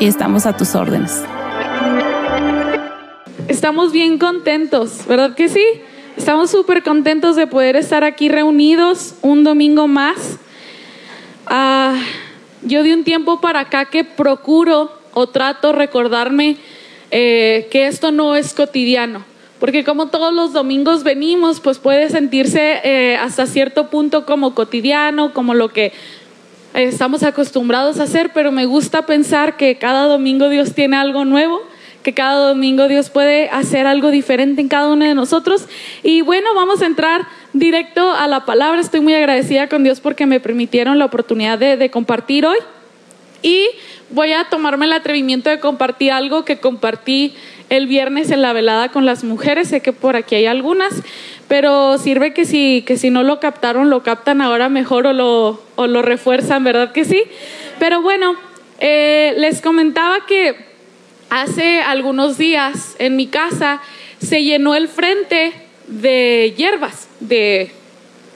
y estamos a tus órdenes. Estamos bien contentos, ¿verdad que sí? Estamos súper contentos de poder estar aquí reunidos un domingo más. Ah, yo de un tiempo para acá que procuro o trato recordarme eh, que esto no es cotidiano, porque como todos los domingos venimos, pues puede sentirse eh, hasta cierto punto como cotidiano, como lo que estamos acostumbrados a hacer, pero me gusta pensar que cada domingo Dios tiene algo nuevo, que cada domingo Dios puede hacer algo diferente en cada uno de nosotros. Y bueno, vamos a entrar directo a la palabra. Estoy muy agradecida con Dios porque me permitieron la oportunidad de, de compartir hoy. Y voy a tomarme el atrevimiento de compartir algo que compartí el viernes en la velada con las mujeres. Sé que por aquí hay algunas, pero sirve que si, que si no lo captaron, lo captan ahora mejor o lo, o lo refuerzan, ¿verdad que sí? Pero bueno, eh, les comentaba que hace algunos días en mi casa se llenó el frente de hierbas, de,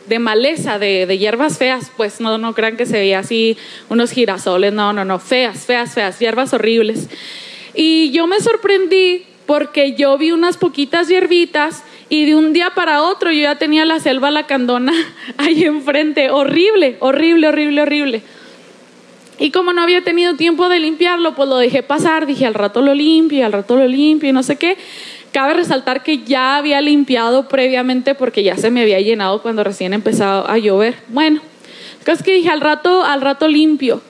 de maleza, de, de, hierbas feas, pues no, no crean que se veía así unos girasoles, no, no, no, feas, feas, feas, hierbas horribles. Y yo me sorprendí porque yo vi unas poquitas hierbitas y de un día para otro yo ya tenía la selva lacandona ahí enfrente. Horrible, horrible, horrible, horrible. Y como no había tenido tiempo de limpiarlo, pues lo dejé pasar. Dije, al rato lo limpio, al rato lo limpio y no sé qué. Cabe resaltar que ya había limpiado previamente porque ya se me había llenado cuando recién empezaba a llover. Bueno, es que dije, al rato, al rato limpio.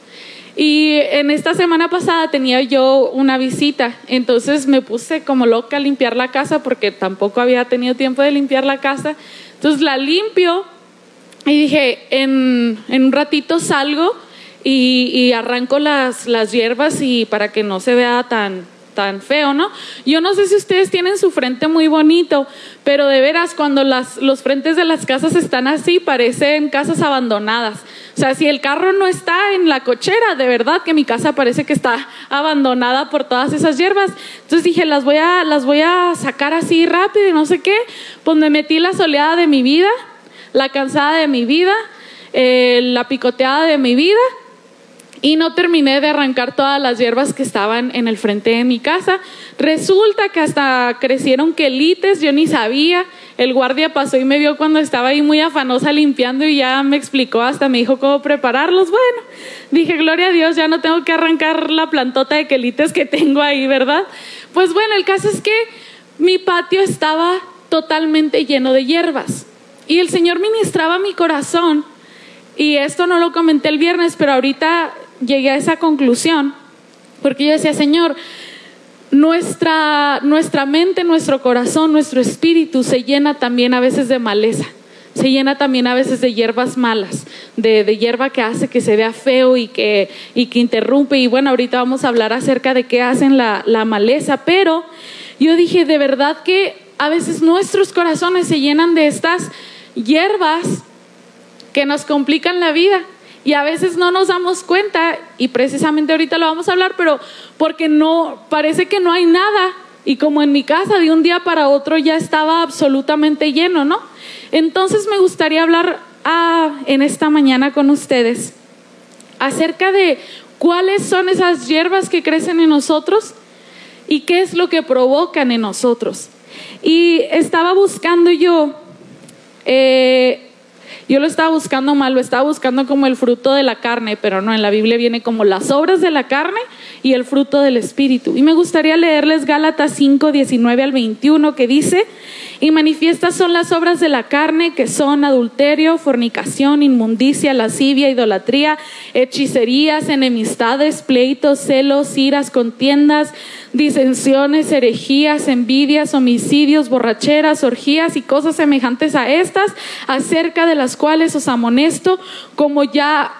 Y en esta semana pasada tenía yo una visita, entonces me puse como loca a limpiar la casa porque tampoco había tenido tiempo de limpiar la casa. Entonces la limpio y dije, en, en un ratito salgo y, y arranco las, las hierbas y para que no se vea tan, tan feo, ¿no? Yo no sé si ustedes tienen su frente muy bonito, pero de veras cuando las, los frentes de las casas están así, parecen casas abandonadas. O sea, si el carro no está en la cochera, de verdad que mi casa parece que está abandonada por todas esas hierbas. Entonces dije, las voy a, las voy a sacar así rápido y no sé qué. Pues me metí la soleada de mi vida, la cansada de mi vida, eh, la picoteada de mi vida y no terminé de arrancar todas las hierbas que estaban en el frente de mi casa. Resulta que hasta crecieron quelites, yo ni sabía. El guardia pasó y me vio cuando estaba ahí muy afanosa limpiando y ya me explicó, hasta me dijo cómo prepararlos. Bueno, dije, gloria a Dios, ya no tengo que arrancar la plantota de quelites que tengo ahí, ¿verdad? Pues bueno, el caso es que mi patio estaba totalmente lleno de hierbas y el Señor ministraba mi corazón. Y esto no lo comenté el viernes, pero ahorita llegué a esa conclusión, porque yo decía, Señor, nuestra, nuestra mente, nuestro corazón, nuestro espíritu se llena también a veces de maleza, se llena también a veces de hierbas malas, de, de hierba que hace que se vea feo y que, y que interrumpe. Y bueno, ahorita vamos a hablar acerca de qué hacen la, la maleza, pero yo dije, de verdad que a veces nuestros corazones se llenan de estas hierbas que nos complican la vida y a veces no nos damos cuenta, y precisamente ahorita lo vamos a hablar, pero porque no, parece que no hay nada. Y como en mi casa de un día para otro ya estaba absolutamente lleno, ¿no? Entonces me gustaría hablar ah, en esta mañana con ustedes acerca de cuáles son esas hierbas que crecen en nosotros y qué es lo que provocan en nosotros. Y estaba buscando yo, eh, yo lo estaba buscando mal, lo estaba buscando como el fruto de la carne, pero no, en la Biblia viene como las obras de la carne y el fruto del Espíritu. Y me gustaría leerles Gálatas 5, 19 al 21, que dice, y manifiestas son las obras de la carne, que son adulterio, fornicación, inmundicia, lascivia, idolatría, hechicerías, enemistades, pleitos, celos, iras, contiendas, disensiones, herejías, envidias, homicidios, borracheras, orgías y cosas semejantes a estas, acerca de las cuales os amonesto, como ya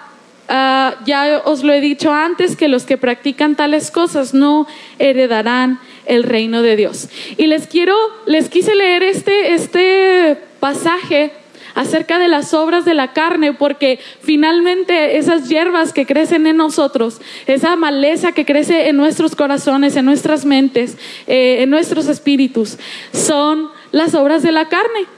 ah, ya os lo he dicho antes, que los que practican tales cosas no heredarán el reino de Dios. Y les quiero, les quise leer este, este pasaje acerca de las obras de la carne, porque finalmente esas hierbas que crecen en nosotros, esa maleza que crece en nuestros corazones, en nuestras mentes, eh, en nuestros espíritus, son las obras de la carne.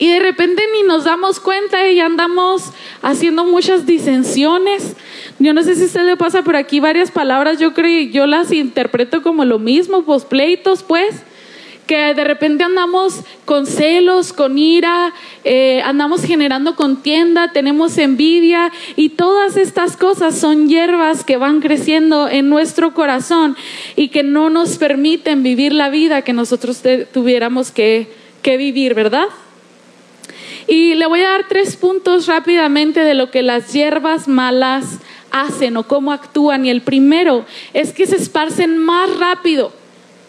Y de repente ni nos damos cuenta y andamos haciendo muchas disensiones. Yo no sé si a usted le pasa, pero aquí varias palabras yo creo, yo las interpreto como lo mismo, pues pleitos, pues que de repente andamos con celos, con ira, eh, andamos generando contienda, tenemos envidia y todas estas cosas son hierbas que van creciendo en nuestro corazón y que no nos permiten vivir la vida que nosotros tuviéramos que, que vivir, ¿verdad? Y le voy a dar tres puntos rápidamente de lo que las hierbas malas hacen o cómo actúan. Y el primero es que se esparcen más rápido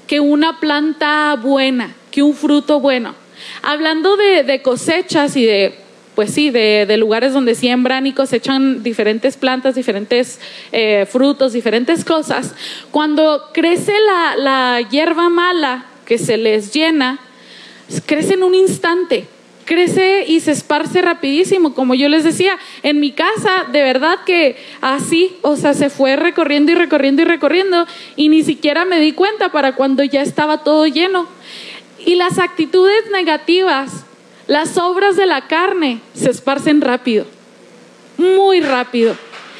que una planta buena, que un fruto bueno. Hablando de, cosechas y de, pues sí, de, lugares donde siembran y cosechan diferentes plantas, diferentes eh, frutos, diferentes cosas, cuando crece la, la hierba mala que se les llena, crece en un instante crece y se esparce rapidísimo. Como yo les decía, en mi casa, de verdad que así, o sea, se fue recorriendo y recorriendo y recorriendo y ni siquiera me di cuenta para cuando ya estaba todo lleno. Y las actitudes negativas, las obras de la carne, se esparcen rápido, muy rápido.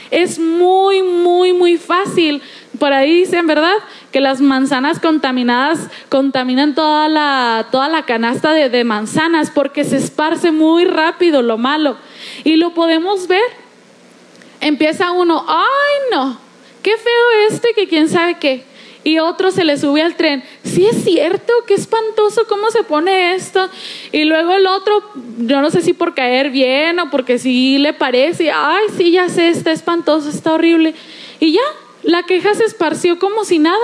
Es muy, muy, muy fácil. Por ahí dicen, ¿verdad? Que las manzanas contaminadas contaminan toda la, toda la canasta de, manzanas porque se esparce muy rápido lo malo. Y lo podemos ver. Empieza uno, ay no, qué feo este que quién sabe qué y otro se le sube al tren. Sí es cierto, qué espantoso cómo se pone esto. Y luego el otro, yo no sé si por caer bien o porque sí le parece, ay, sí, ya sé, está espantoso, está horrible. Y ya, la queja se esparció como si nada,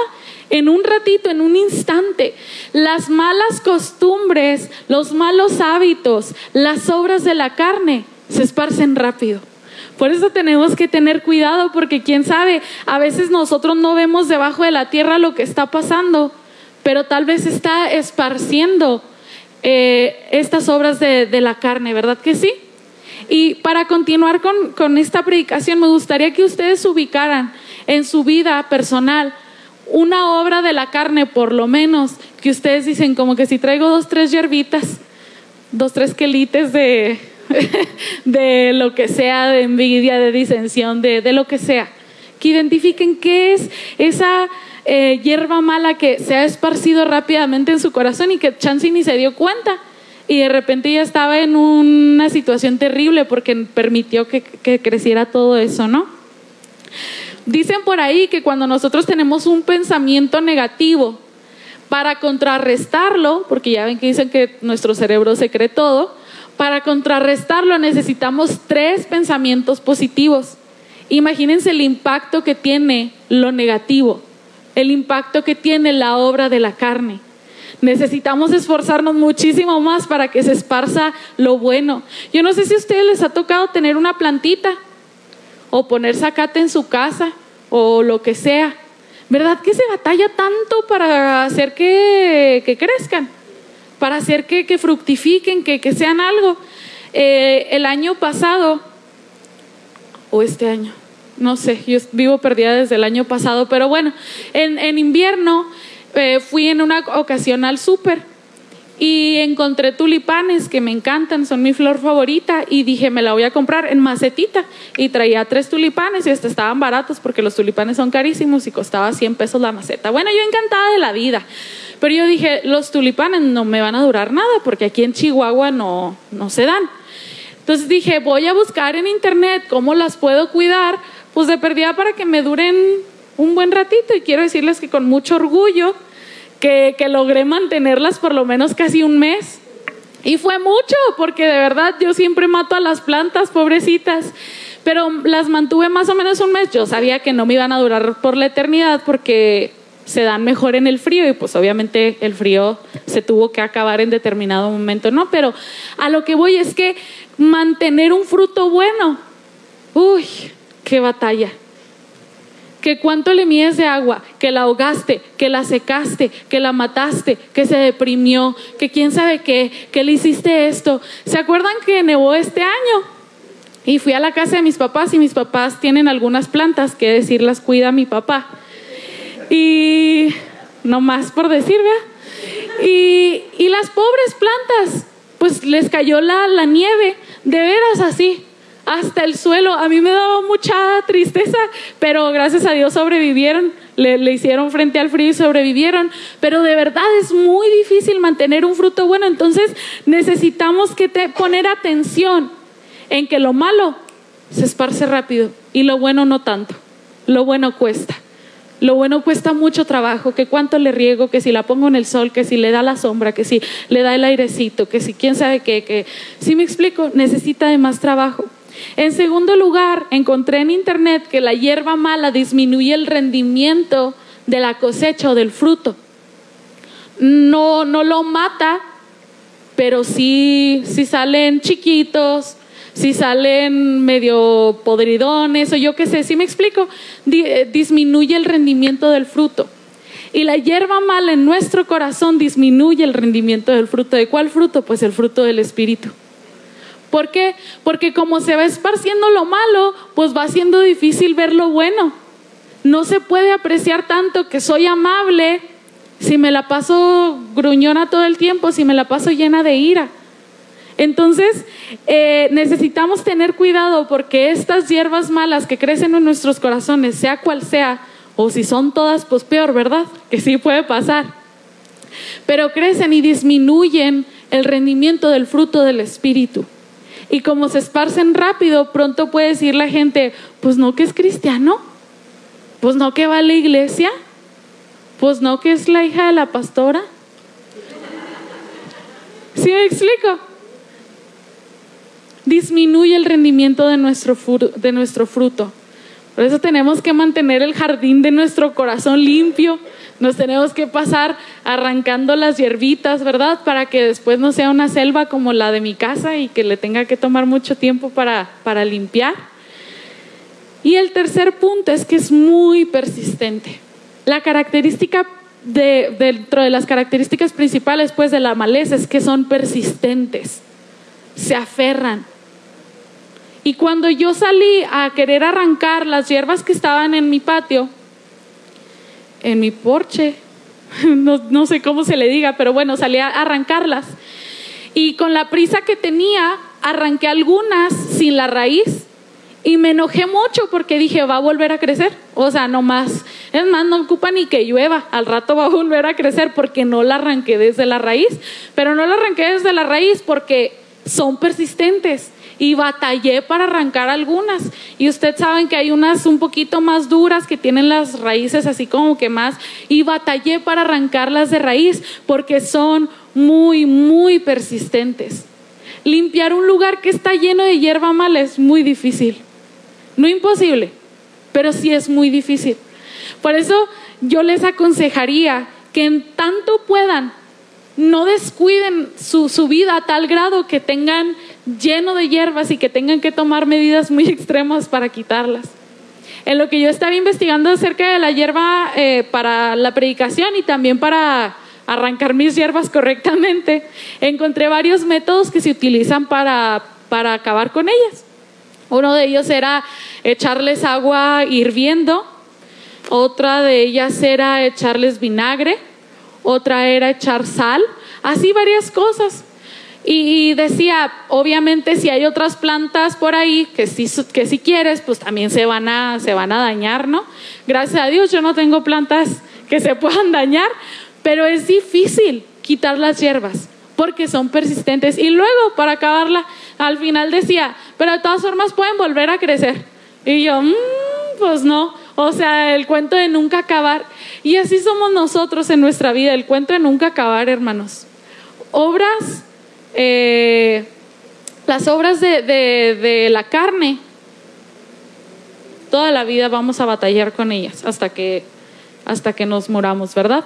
en un ratito, en un instante. Las malas costumbres, los malos hábitos, las obras de la carne se esparcen rápido. Por eso tenemos que tener cuidado porque quién sabe, a veces nosotros no vemos debajo de la tierra lo que está pasando, pero tal vez está esparciendo eh, estas obras de, la carne, ¿verdad que sí? Y para continuar con, con esta predicación, me gustaría que ustedes ubicaran en su vida personal una obra de la carne, por lo menos, que ustedes dicen como que si traigo dos, tres hierbitas, dos, tres quelites de, de lo que sea, de envidia, de disensión, de, de lo que sea, que identifiquen qué es esa eh, hierba mala que se ha esparcido rápidamente en su corazón y que Chansey ni se dio cuenta. Y de repente ya estaba en una situación terrible porque permitió que, que creciera todo eso, ¿no? Dicen por ahí que cuando nosotros tenemos un pensamiento negativo, para contrarrestarlo, porque ya ven que dicen que nuestro cerebro se cree todo, para contrarrestarlo necesitamos tres pensamientos positivos. Imagínense el impacto que tiene lo negativo, el impacto que tiene la obra de la carne. Necesitamos esforzarnos muchísimo más para que se esparza lo bueno. Yo no sé si a ustedes les ha tocado tener una plantita o poner zacate en su casa o lo que sea. ¿Verdad que se batalla tanto para hacer que, que crezcan? Para hacer que, que fructifiquen, que, que, sean algo. Eh, el año pasado, o este año, no sé, yo vivo perdida desde el año pasado, pero bueno, en, en invierno eh, fui en una ocasión al súper y encontré tulipanes que me encantan, son mi flor favorita y dije, me la voy a comprar en macetita y traía tres tulipanes y estos estaban baratos porque los tulipanes son carísimos y costaba 100 pesos la maceta. Bueno, yo encantada de la vida, pero yo dije, los tulipanes no me van a durar nada porque aquí en Chihuahua no, no se dan. Entonces dije, voy a buscar en internet cómo las puedo cuidar, pues de perdida para que me duren un buen ratito y quiero decirles que con mucho orgullo que, logré mantenerlas por lo menos casi un mes. Y fue mucho, porque de verdad yo siempre mato a las plantas, pobrecitas. Pero las mantuve más o menos un mes. Yo sabía que no me iban a durar por la eternidad porque se dan mejor en el frío y pues obviamente el frío se tuvo que acabar en determinado momento, ¿no? Pero a lo que voy es que mantener un fruto bueno, uy, qué batalla que cuánto le mides de agua, que la ahogaste, que la secaste, que la mataste, que se deprimió, que quién sabe qué, que le hiciste esto. ¿Se acuerdan que nevó este año? Y fui a la casa de mis papás y mis papás tienen algunas plantas, que decir las cuida mi papá. Y no más por decir, ¿verdad? Y, y las pobres plantas, pues les cayó la, la nieve, de veras así hasta el suelo. A mí me daba mucha tristeza, pero gracias a Dios sobrevivieron. Le, hicieron frente al frío y sobrevivieron. Pero de verdad es muy difícil mantener un fruto bueno. Entonces necesitamos que te, poner atención en que lo malo se esparce rápido y lo bueno no tanto. Lo bueno cuesta. Lo bueno cuesta mucho trabajo, que cuánto le riego, que si la pongo en el sol, que si le da la sombra, que si le da el airecito, que si quién sabe qué, que si me explico, necesita de más trabajo. En segundo lugar, encontré en internet que la hierba mala disminuye el rendimiento de la cosecha o del fruto. No, no lo mata, pero sí, sí salen chiquitos, si salen medio podridones o yo qué sé, si me explico, eh, disminuye el rendimiento del fruto. Y la hierba mala en nuestro corazón disminuye el rendimiento del fruto. ¿De cuál fruto? Pues el fruto del Espíritu. ¿Por qué? Porque como se va esparciendo lo malo, pues va siendo difícil ver lo bueno. No se puede apreciar tanto que soy amable si me la paso gruñona todo el tiempo, si me la paso llena de ira. Entonces, eh, necesitamos tener cuidado porque estas hierbas malas que crecen en nuestros corazones, sea cual sea, o si son todas, pues peor, ¿verdad? Que sí puede pasar. Pero crecen y disminuyen el rendimiento del fruto del Espíritu. Y como se esparcen rápido, pronto puede decir la gente, pues no que es cristiano, pues no que va a la iglesia, pues no que es la hija de la pastora. ¿Sí me explico? Disminuye el rendimiento de nuestro, de nuestro fruto. Por eso tenemos que mantener el jardín de nuestro corazón limpio. Nos tenemos que pasar arrancando las hierbitas, ¿verdad? Para que después no sea una selva como la de mi casa y que le tenga que tomar mucho tiempo para, para limpiar. Y el tercer punto es que es muy persistente. La característica de, dentro de las características principales pues de la maleza es que son persistentes, se aferran, y cuando yo salí a querer arrancar las hierbas que estaban en mi patio, en mi porche, no, sé cómo se le diga, pero bueno, salí a arrancarlas. Y con la prisa que tenía, arranqué algunas sin la raíz. Y me enojé mucho porque dije, va a volver a crecer. O sea, no más. Es más, no ocupa ni que llueva. Al rato va a volver a crecer porque no la arranqué desde la raíz. Pero no la arranqué desde la raíz porque son persistentes y batallé para arrancar algunas. Y ustedes saben que hay unas un poquito más duras que tienen las raíces así como que más, y batallé para arrancarlas de raíz porque son muy, muy persistentes. Limpiar un lugar que está lleno de hierba mala es muy difícil. No imposible, pero sí es muy difícil. Por eso yo les aconsejaría que en tanto puedan, no descuiden su, su vida a tal grado que tengan lleno de hierbas y que tengan que tomar medidas muy extremas para quitarlas. En lo que yo estaba investigando acerca de la hierba eh, para la predicación y también para arrancar mis hierbas correctamente, encontré varios métodos que se utilizan para, para acabar con ellas. Uno de ellos era echarles agua hirviendo, otra de ellas era echarles vinagre, otra era echar sal Así varias cosas. Y, decía, obviamente si hay otras plantas por ahí que si, que si quieres, pues también se van, a, se van a dañar, ¿no? Gracias a Dios yo no tengo plantas que se puedan dañar, pero es difícil quitar las hierbas porque son persistentes. Y luego, para acabarla, al final decía, pero de todas formas pueden volver a crecer. Y yo, mmm, pues no. O sea, el cuento de nunca acabar. Y así somos nosotros en nuestra vida, el cuento de nunca acabar, hermanos. Obras, eh, las obras de, de la carne, toda la vida vamos a batallar con ellas hasta que hasta que nos moramos, ¿verdad?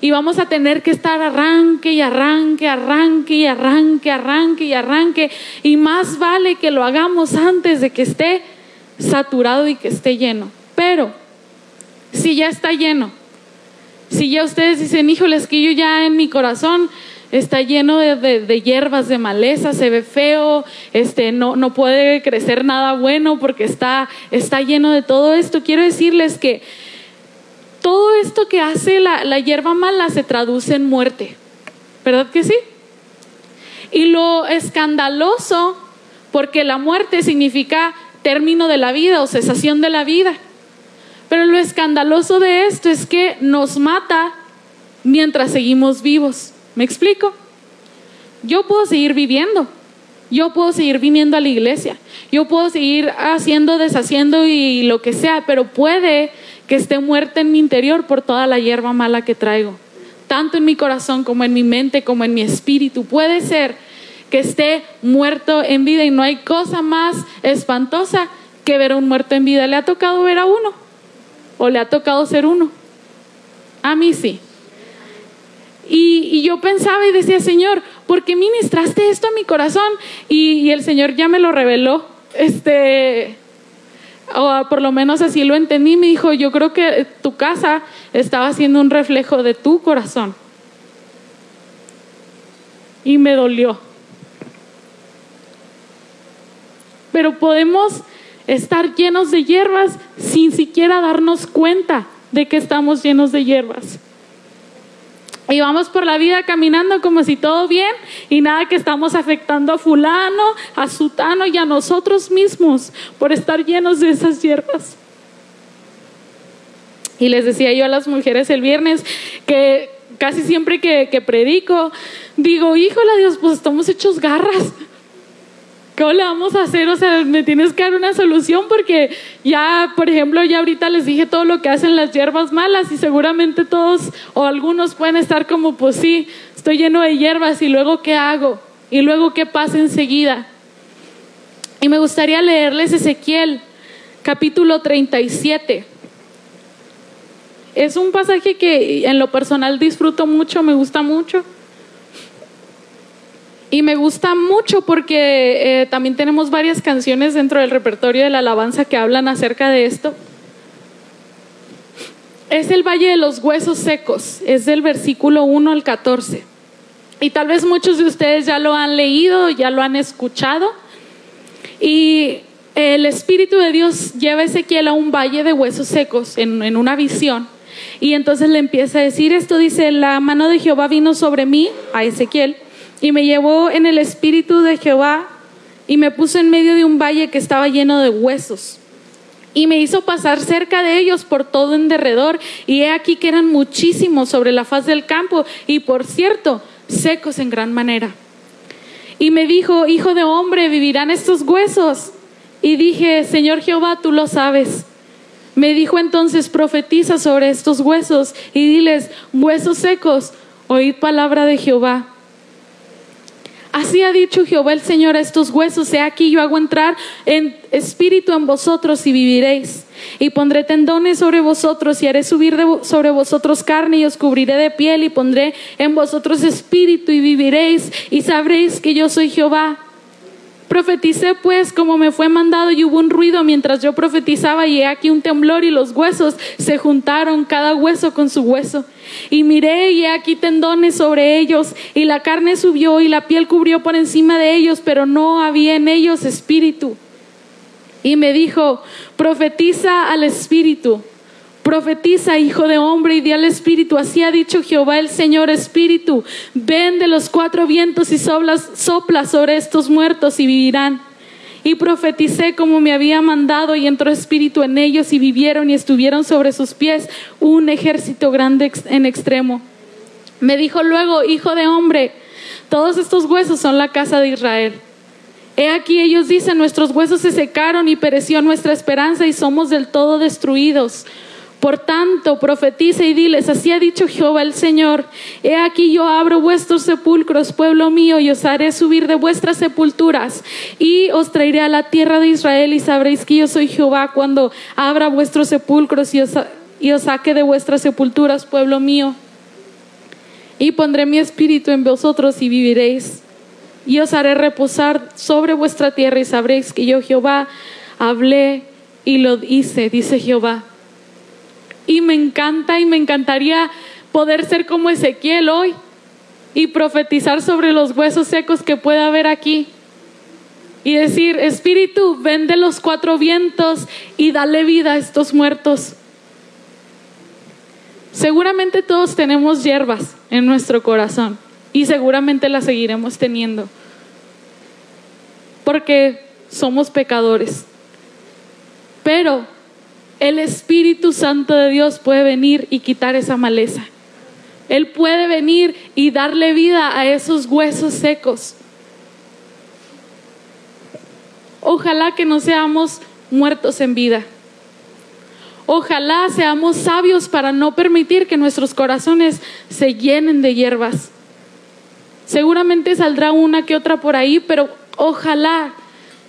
Y vamos a tener que estar arranque y arranque, arranque y arranque, arranque y arranque. Y más vale que lo hagamos antes de que esté saturado y que esté lleno. Pero si ya está lleno, si ya ustedes dicen, híjoles, que yo ya en mi corazón está lleno de, hierbas, de maleza, se ve feo, este, no, no puede crecer nada bueno porque está, está lleno de todo esto. Quiero decirles que todo esto que hace la, la hierba mala se traduce en muerte. ¿Verdad que sí? Y lo escandaloso, porque la muerte significa término de la vida o cesación de la vida. Pero lo escandaloso de esto es que nos mata mientras seguimos vivos. ¿Me explico? Yo puedo seguir viviendo. Yo puedo seguir viniendo a la iglesia. Yo puedo seguir haciendo, deshaciendo y lo que sea, pero puede que esté muerta en mi interior por toda la hierba mala que traigo, tanto en mi corazón como en mi mente, como en mi espíritu. Puede ser que esté muerto en vida y no hay cosa más espantosa que ver a un muerto en vida. ¿Le ha tocado ver a uno? ¿O le ha tocado ser uno? A mí sí. Y, yo pensaba y decía, Señor, ¿por qué ministraste esto a mi corazón? Y, y el Señor ya me lo reveló. Este, o por lo menos así lo entendí, me dijo, yo creo que tu casa estaba siendo un reflejo de tu corazón. Y me dolió. Pero podemos estar llenos de hierbas sin siquiera darnos cuenta de que estamos llenos de hierbas. Y vamos por la vida caminando como si todo bien y nada que estamos afectando a fulano, a sutano y a nosotros mismos por estar llenos de esas hierbas. Y les decía yo a las mujeres el viernes que casi siempre que, predico, digo, híjole Dios, pues estamos hechos garras. ¿Cómo le vamos a hacer? O sea, me tienes que dar una solución porque ya, por ejemplo, ya ahorita les dije todo lo que hacen las hierbas malas y seguramente todos o algunos pueden estar como, pues sí, estoy lleno de hierbas y luego qué hago y luego qué pasa enseguida. Y me gustaría leerles Ezequiel, capítulo 37. Es un pasaje que en lo personal disfruto mucho, me gusta mucho. Y me gusta mucho porque eh, también tenemos varias canciones dentro del repertorio de la alabanza que hablan acerca de esto. Es el Valle de los Huesos Secos, es del versículo 1 al 14. Y tal vez muchos de ustedes ya lo han leído, ya lo han escuchado. Y el Espíritu de Dios lleva a Ezequiel a un valle de huesos secos en, en una visión. Y entonces le empieza a decir esto, dice, la mano de Jehová vino sobre mí, a Ezequiel, y me llevó en el espíritu de Jehová y me puso en medio de un valle que estaba lleno de huesos. Y me hizo pasar cerca de ellos por todo en derredor. Y he aquí que eran muchísimos sobre la faz del campo. Y por cierto, secos en gran manera. Y me dijo, Hijo de hombre, ¿vivirán estos huesos? Y dije, Señor Jehová, tú lo sabes. Me dijo entonces, profetiza sobre estos huesos y diles, huesos secos, oíd palabra de Jehová. Así ha dicho Jehová el Señor estos huesos, he aquí yo hago entrar en espíritu en vosotros y viviréis. Y pondré tendones sobre vosotros y haré subir sobre vosotros carne y os cubriré de piel y pondré en vosotros espíritu y viviréis y sabréis que yo soy Jehová. Profeticé pues como me fue mandado y hubo un ruido mientras yo profetizaba y he aquí un temblor y los huesos se juntaron cada hueso con su hueso. Y miré y he aquí tendones sobre ellos y la carne subió y la piel cubrió por encima de ellos, pero no había en ellos espíritu. Y me dijo, profetiza al espíritu Profetiza, hijo de hombre, y di al Espíritu, así ha dicho Jehová el Señor Espíritu, ven de los cuatro vientos y soplas, sopla sobre estos muertos y vivirán. Y profeticé como me había mandado y entró espíritu en ellos y vivieron y estuvieron sobre sus pies un ejército grande en extremo. Me dijo luego, hijo de hombre, todos estos huesos son la casa de Israel. He aquí ellos dicen, nuestros huesos se secaron y pereció nuestra esperanza y somos del todo destruidos. Por tanto, profetiza y diles, así ha dicho Jehová el Señor, he aquí yo abro vuestros sepulcros, pueblo mío, y os haré subir de vuestras sepulturas, y os traeré a la tierra de Israel, y sabréis que yo soy Jehová cuando abra vuestros sepulcros y os, y os saque de vuestras sepulturas, pueblo mío. Y pondré mi espíritu en vosotros y viviréis, y os haré reposar sobre vuestra tierra, y sabréis que yo Jehová hablé y lo hice, dice Jehová. Y me encanta y me encantaría poder ser como Ezequiel hoy y profetizar sobre los huesos secos que pueda haber aquí. Y decir, Espíritu, ven de los cuatro vientos y dale vida a estos muertos. Seguramente todos tenemos hierbas en nuestro corazón y seguramente las seguiremos teniendo. Porque somos pecadores. Pero el Espíritu Santo de Dios puede venir y quitar esa maleza. Él puede venir y darle vida a esos huesos secos. Ojalá que no seamos muertos en vida. Ojalá seamos sabios para no permitir que nuestros corazones se llenen de hierbas. Seguramente saldrá una que otra por ahí, pero ojalá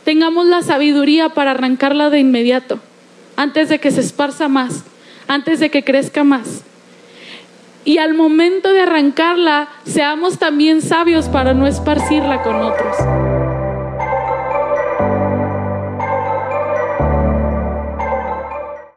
tengamos la sabiduría para arrancarla de inmediato antes de que se esparza más, antes de que crezca más. Y al momento de arrancarla, seamos también sabios para no esparcirla con otros.